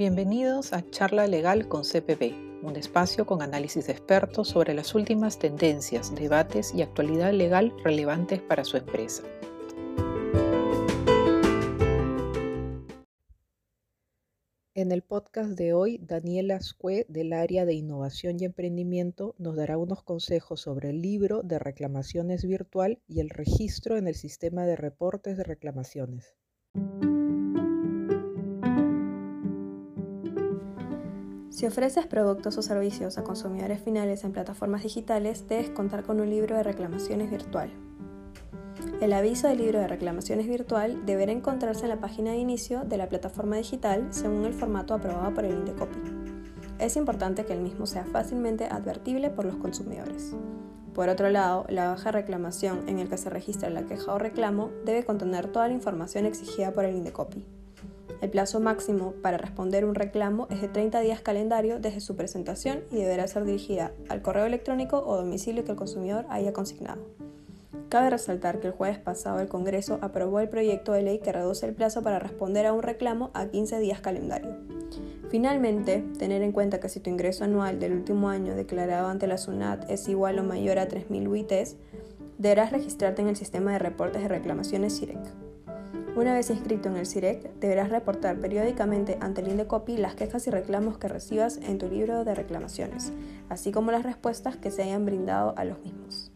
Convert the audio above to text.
Bienvenidos a Charla Legal con CPB, un espacio con análisis de expertos sobre las últimas tendencias, debates y actualidad legal relevantes para su empresa. En el podcast de hoy, Daniela Ascue, del área de innovación y emprendimiento, nos dará unos consejos sobre el libro de reclamaciones virtual y el registro en el sistema de reportes de reclamaciones. Si ofreces productos o servicios a consumidores finales en plataformas digitales, debes contar con un libro de reclamaciones virtual. El aviso del libro de reclamaciones virtual deberá encontrarse en la página de inicio de la plataforma digital según el formato aprobado por el Indecopy. Es importante que el mismo sea fácilmente advertible por los consumidores. Por otro lado, la de reclamación en el que se registra la queja o reclamo debe contener toda la información exigida por el Indecopy. El plazo máximo para responder un reclamo es de 30 días calendario desde su presentación y deberá ser dirigida al correo electrónico o domicilio que el consumidor haya consignado. Cabe resaltar que el jueves pasado el Congreso aprobó el proyecto de ley que reduce el plazo para responder a un reclamo a 15 días calendario. Finalmente, tener en cuenta que si tu ingreso anual del último año declarado ante la SUNAT es igual o mayor a 3.000 UITs, deberás registrarte en el sistema de reportes de reclamaciones CIREC. Una vez inscrito en el CIREC, deberás reportar periódicamente ante el Indecopy las quejas y reclamos que recibas en tu libro de reclamaciones, así como las respuestas que se hayan brindado a los mismos.